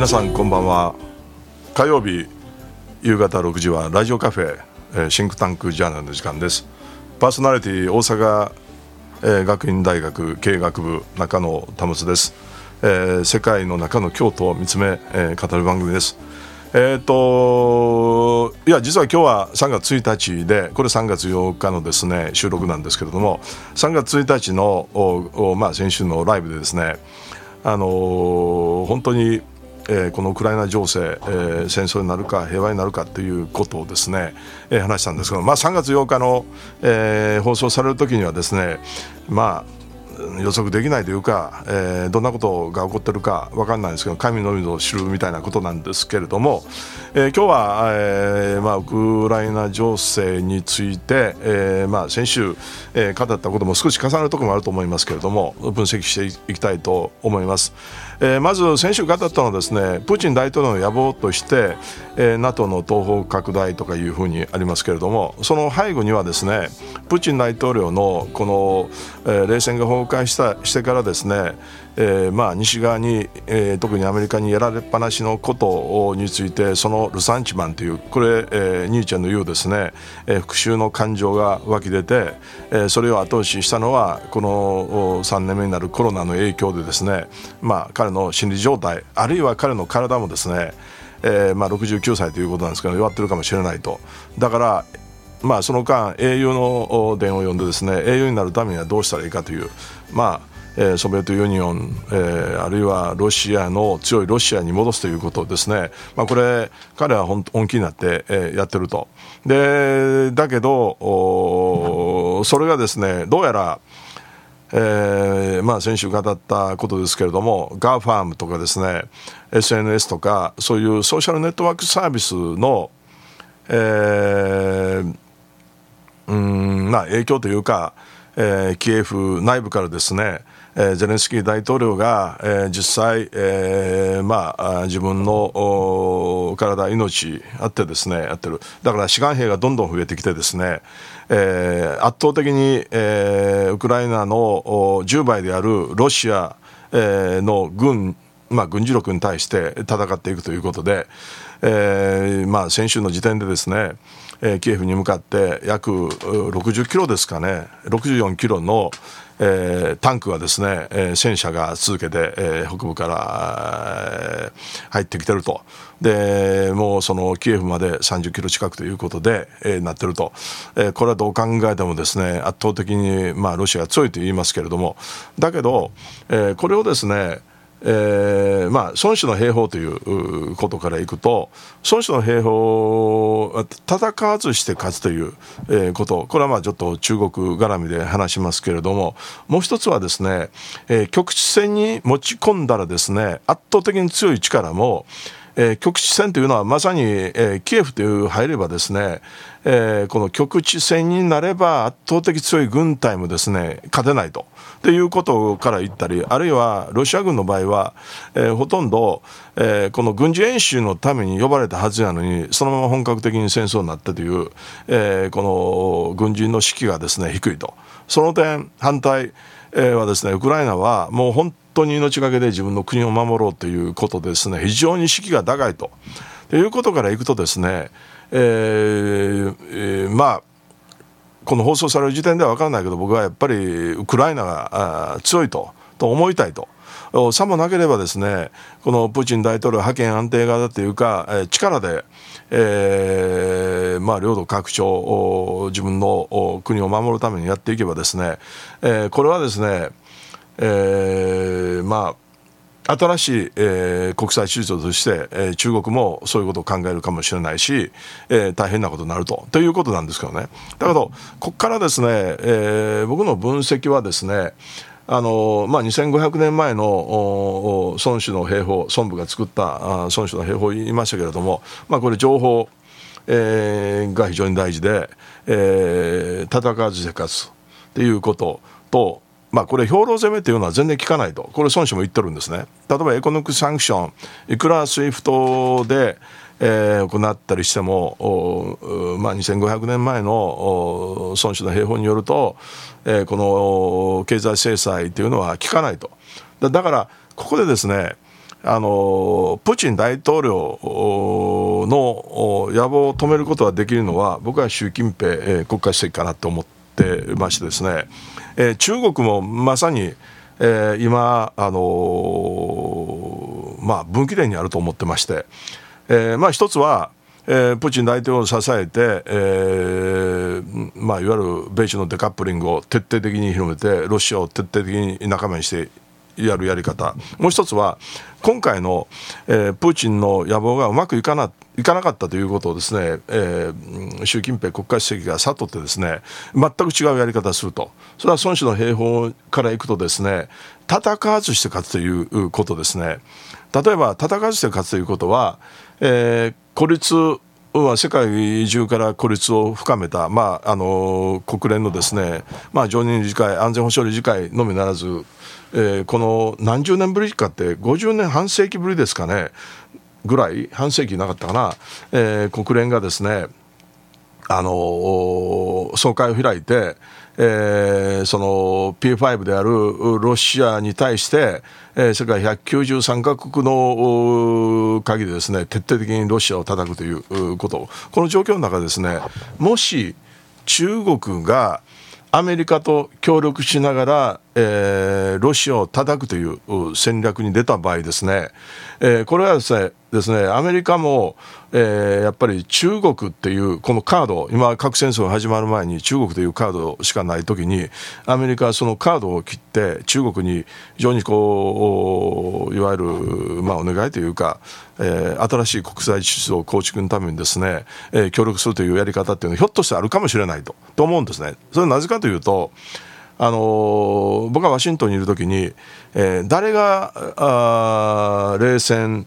皆さんこんばんは。火曜日夕方6時はラジオカフェ、えー、シンクタンクジャーナルの時間です。パーソナリティ大阪、えー、学院大学経営学部中野保です、えー、世界の中の京都を見つめ、えー、語る番組です。えっ、といや実は今日は3月1日でこれ3月8日のですね収録なんですけれども3月1日のおお、まあ、先週のライブでですねあのー、本当に、え、このウクライナ情勢、え、戦争になるか平和になるかということをですね、え、話したんですけど、まあ、3月8日の、え、放送される時にはですねまあ予測できないというか、えー、どんなことが起こってるか分かんないんですけど神のみぞ知るみたいなことなんですけれども、えー、今日は、えーまあ、ウクライナ情勢について、えーまあ、先週、えー、語ったことも少し重なるところもあると思いますけれども分析していきたいと思います。えー、まず先週語ったのはですねプーチン大統領の野望として、えー、NATO の東方拡大とかいうふうにありますけれどもその背後にはですねプーチン大統領のこの、えー、冷戦が崩壊したしてからですねえーまあ、西側に、えー、特にアメリカにやられっぱなしのことについてそのルサンチマンというこれ、えー、ニーチェの言うですね、えー、復讐の感情が湧き出て、えー、それを後押ししたのはこの3年目になるコロナの影響でですね、まあ、彼の心理状態あるいは彼の体もですね、えーまあ、69歳ということなんですけど弱ってるかもしれないと。だからまあ、その間英雄の伝を読んでですね英雄になるためにはどうしたらいいかというまあえー、ソビエトユニオン、えー、あるいはロシアの強いロシアに戻すということですね、まあ、これ、彼は本気になって、えー、やってると。でだけどそれがですねどうやら、えーまあ、先週語ったことですけれども GAFAM とかですね SNS とかそういうソーシャルネットワークサービスの、えーうんまあ、影響というか、えー、キエフ内部からですねえー、ゼレンスキー大統領が、えー、実際、えーまあ、自分の体、命あってですねやってる。だから志願兵がどんどん増えてきてですね、えー、圧倒的に、えー、ウクライナの10倍であるロシア、えー、の軍まあ、軍事力に対して戦っていくということで、えーまあ、先週の時点でですね、えー、キエフに向かって約60キロですかね。64キロの、えー、タンクがですね、えー、戦車が続けて、えー、北部から、入ってきてると。でもうそのキエフまで30キロ近くということで、えー、なってると、えー、これはどう考えてもですね圧倒的に、まあ、ロシアが強いと言いますけれども。だけど、えー、これをですねえーまあ、孫子の兵法ということからいくと孫子の兵法は戦わずして勝つという、えー、こと。これはまあちょっと中国絡みで話しますけれどももう一つはですね、えー、局地戦に持ち込んだらですね圧倒的に強い力もええー、局地戦というのはまさに、えー、キエフという入ればですね、えー、この局地戦になれば圧倒的強い軍隊もですね勝てないと。っていうことから言ったりあるいはロシア軍の場合は、えー、ほとんど、えー、この軍事演習のために呼ばれたはずなのにそのまま本格的に戦争になったという、えー、この軍人の士気がですね低いとその点反対はですねウクライナはもう本当に命がけで自分の国を守ろうということですね非常に士気が高いと。ということからいくとですね、えーえー、まあこの放送される時点では分からないけど僕はやっぱりウクライナが強いとと思いたいと。さもなければですねこのプーチン大統領覇権安定型というか、え力で、えーまあ、領土拡張自分の国を守るためにやっていけばですね、えー、これはですね、えー、まあ新しい、えー、国際秩序として、えー、中国もそういうことを考えるかもしれないし、えー、大変なことになると。ということなんですけどね。だけどここからですね、えー、僕の分析はですねあのまあ、2500年前の孫子の兵法孫武が作った孫子の兵法を言いましたけれども、まあ、これ情報、えー、が非常に大事で、えー、戦わず生活っていうこととまあ、これ、兵糧攻めというのは全然効かないと、これ、孫子も言ってるんですね。例えば、エコノミックサンクション、いくら SWIFT で、えー、行ったりしても、まあ、2500年前の孫子の兵法によると、えー、この経済制裁というのは効かないと。だから、ここでですね、あのプーチン大統領の野望を止めることができるのは僕は習近平、国家主席かなと思ってましてですね、えー、中国もまさに、えー、今、あのまあ、分岐点にあると思ってまして、えーまあ、一つはえー、プーチン大統領を支えて、えーまあ、いわゆる米中のデカップリングを徹底的に広めてロシアを徹底的に仲間にしてやるやり方。もう一つは今回の、えー、プーチンの野望がうまくいかないかなかったということをですね、えー、習近平国家主席が悟ってですね全く違うやり方をすると。それは孫子の兵法からいくとですね戦わずして勝つということですね。例えば戦わずして勝つということは、えー、孤立は世界中から孤立を深めた、まあ、あの国連のですね、まあ、常任理事会安全保障理事会のみならずえー、この何十年ぶりかって50年半世紀ぶりですかねぐらい半世紀なかったかな、えー、国連がですねあの総会を開いて、えー、その P5 であるロシアに対して、えー、世界193カ国の限りですね徹底的にロシアを叩くということ。この状況の中でですねもし中国がアメリカと協力しながら、えー、ロシアを叩くという戦略に出た場合ですね、えー、これはですねですねアメリカも、えー、やっぱり中国っていうこのカード今核戦争が始まる前に中国というカードしかない時にアメリカはそのカードを切って中国に非常にこういわゆる、まあ、お願いというか、えー、新しい国際秩序を構築のためにですね、えー、協力するというやり方っていうのはひょっとしてあるかもしれないとと思うんですね。それはなぜかというとあの僕はワシントンにいる時に、えー、誰があ冷戦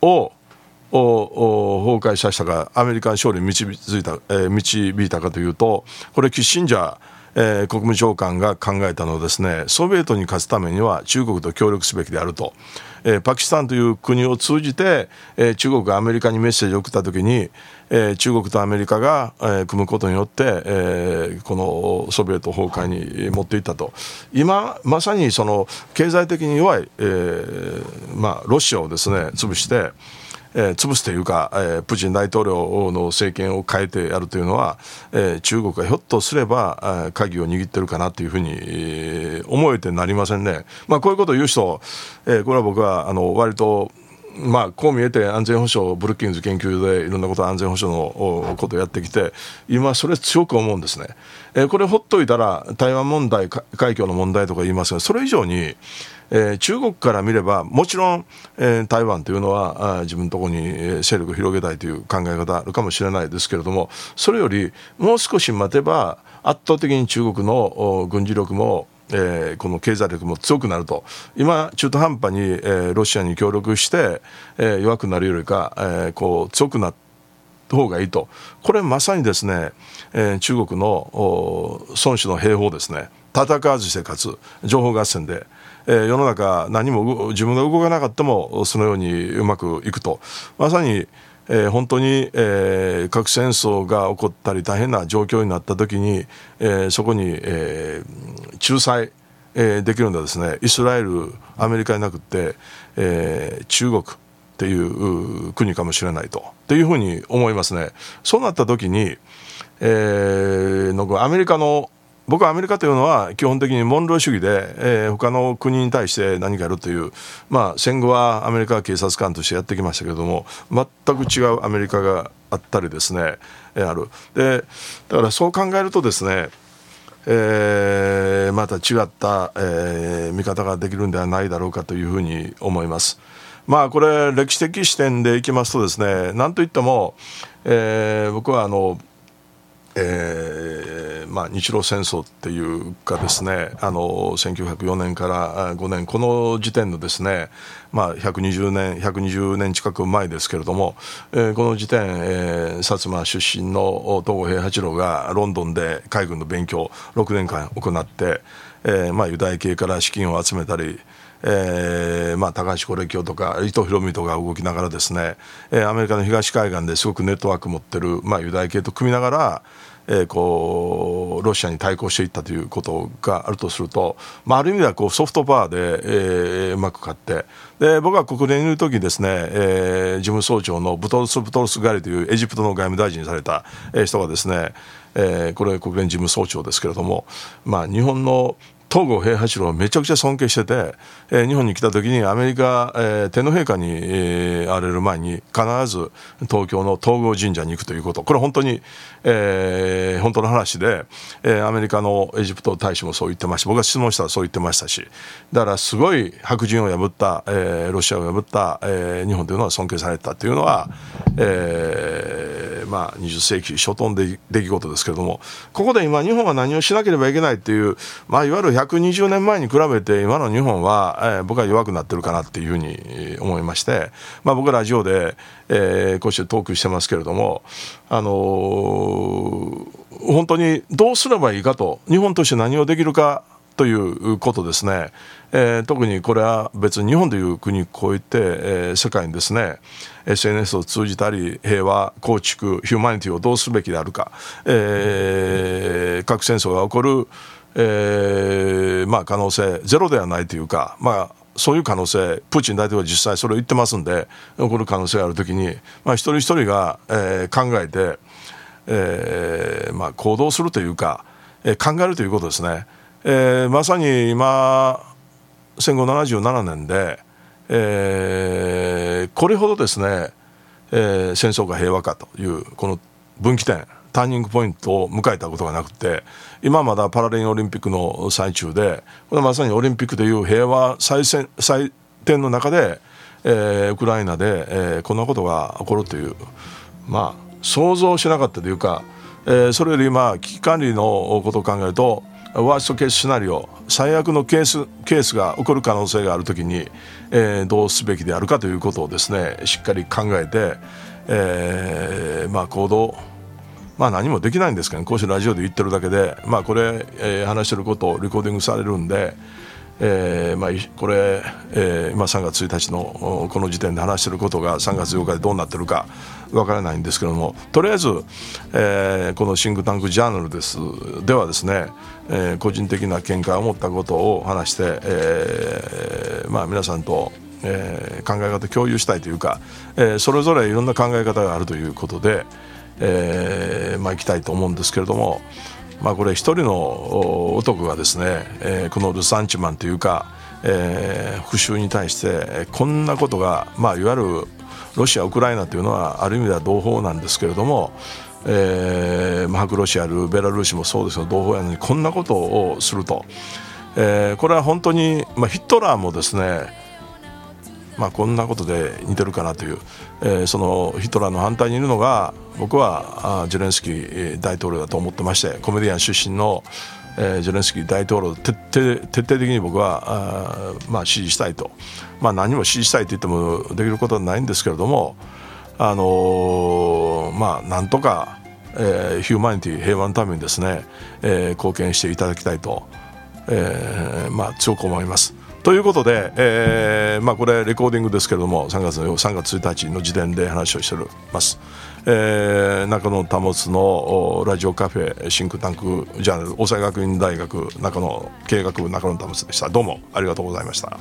を崩壊させたかアメリカの勝利に導いた、えー、導いたかというとこれキッシンジャーえー、国務長官が考えたのはですねソビエトに勝つためには中国と協力すべきであると、えー、パキスタンという国を通じて、えー、中国がアメリカにメッセージを送った時に、えー、中国とアメリカが、えー、組むことによって、えー、このソビエト崩壊に持っていったと。今まさにその経済的に弱い、えーまあ、ロシアをですね潰してえー、潰すというか、えー、プーチン大統領の政権を変えてやるというのは、えー、中国がひょっとすれば、えー、鍵を握ってるかなというふうに、えー、思えてなりませんね。まあ、こういうことを言う人、えー、これは僕はあの割とまあ、こう見えて安全保障、ブルッキンズ研究でいろんなこと安全保障のことをやってきて、今、それ強く思うんですね。えー、これほっといたら、台湾問題、海峡の問題とか言いますが、それ以上に、えー、中国から見ればもちろん、えー、台湾というのはあ自分のところに勢力を広げたいという考え方あるかもしれないですけれどもそれよりもう少し待てば圧倒的に中国の軍事力もえー、この経済力も強くなると。今、中途半端に、えー、ロシアに協力して、えー、弱くなるよりか、えー、こう強くなった方がいいと。これまさにですね、えー、中国の孫子の兵法ですね。戦わずして勝つ情報合戦で。え、世の中何も自分が動かなかったもそのようにうまくいくと。まさに、えー、本当に、えー、核戦争が起こったり大変な状況になった時に、えー、そこに、え、仲裁、えー、できるのはですねイスラエルアメリカになくて、え、中国っていう国かもしれないとというふうに思いますね。そうなった時に、えー、アメリカの僕はアメリカというのは基本的にモンロー主義で、えー、他の国に対して何かやるという、まあ、戦後はアメリカは警察官としてやってきましたけれども全く違うアメリカがあったりですね、えー、あるでだからそう考えるとですねえー、また違った、えー、見方ができるんではないだろうかというふうに思います。まあこれ歴史的視点でいきますとですね何といっても、えー、僕はあのえーまあ、日露戦争っていうかですねあの1904年から5年この時点のですね、まあ、120年120年近く前ですけれども、えー、この時点、えー、薩摩出身の東郷平八郎がロンドンで海軍の勉強を6年間行って、えーまあ、ユダヤ系から資金を集めたりえーまあ、高橋是清とか伊藤博美とか動きながらですね、えー、アメリカの東海岸ですごくネットワーク持ってる、まあ、ユダヤ系と組みながら、えー、こうロシアに対抗していったということがあるとすると、まあ、ある意味ではこうソフトパワーで、えー、うまく勝ってで僕は国連にいる時ですね、えー、事務総長のブトルス・ブトルスガリというエジプトの外務大臣にされた人がですね、えー、これ国連事務総長ですけれども、まあ、日本の東郷平八郎をめちゃくちゃ尊敬してて、えー、日本に来た時にアメリカ、えー、天皇陛下に、えー、荒れる前に必ず東京の東郷神社に行くということ。これ本当に、えー、本当の話で、えー、アメリカのエジプト大使もそう言ってました。僕が質問したらそう言ってましたし。だからすごい白人を破った、えー、ロシアを破った、えー、日本というのは尊敬されたというのは、えーまあ、20世紀初頭の出来事ですけれども。ここで今日本は何をしなければいけないっていう、まあ、いわゆる120年前に比べて今の日本は、えー、僕は弱くなってるかなっていうふうに思いまして、まあ、僕はラジオで、えー、こうしてトークしてますけれども、あのー、本当にどうすればいいかと日本として何をできるかということですね、えー、特にこれは別に日本という国を超えて、えー、世界にですね SNS を通じたり平和構築ヒューマニティをどうすべきであるか、えー、核戦争が起こるえーまあ、可能性ゼロではないというか、まあ、そういう可能性プーチン大統領は実際それを言ってますんで起こる可能性があるときに、まあ、一人一人が、えー、考えて、えーまあ、行動するというか、えー、考えるということですね、えー、まさに今戦後77年で、えー、これほどですね、えー、戦争が平和かというこの分岐点。ターニングポイントを迎えたことがなくて今まだパラレルオリンピックの最中でこれまさにオリンピックという平和最先最点の中で、えー、ウクライナで、えー、こんなことが起こるというまあ想像しなかったというか、えー、それよりまあ危機管理のことを考えるとワーストケースシナリオ最悪のケースケースが起こる可能性があるときに、えー、どうすべきであるかということをですねしっかり考えて、えー、まあ行動まあ、何もできないんですけど、こうしてラジオで言ってるだけで、まあ、これ、えー、話してることをレコーディングされるんで、えーまあ、これ、えー、今3月1日のこの時点で話してることが3月8日でどうなってるかわからないんですけども。とりあえず、えー、このシンクタンクジャーナルです。ではですね、えー、個人的な見解を持ったことを話して、えーまあ、皆さんとえー、考え方共有したいというか、えー、それぞれいろんな考え方があるということで、えー、まあ、行きたいと思うんですけれども、まあ、これ一人の男がですね、えー、このルサンチマンというか、えー、復讐に対してこんなことが、まあ、いわゆるロシア、ウクライナというのはある意味では同胞なんですけれども、えー、マクロシアルベラルーシもそうですが同胞やのにこんなことをすると、えー、これは本当に、まあ、ヒットラーもですねまあ、こんなことで似てるかなという、えー、そのヒトラーの反対にいるのが僕はあジェレンスキー大統領だと思ってましてコメディアン出身の、えー、ジェレンスキー大統領徹底徹底的に僕はあ、まあ、支持したいと、まあ、何も支持したいと言ってもできることはないんですけれども、あのー、まあ、なんとか、えー、ヒューマニティ平和のためにですね、えー、貢献していただきたいと、えーまあ、強く思います。ということで、えーまあ、これレコーディングですけれども3月3月1日の時点で話をしております。えー、中野保のラジオカフェシンクタンクジャーナル大阪学院大学中野経営学部中野保でしたどうもありがとうございました。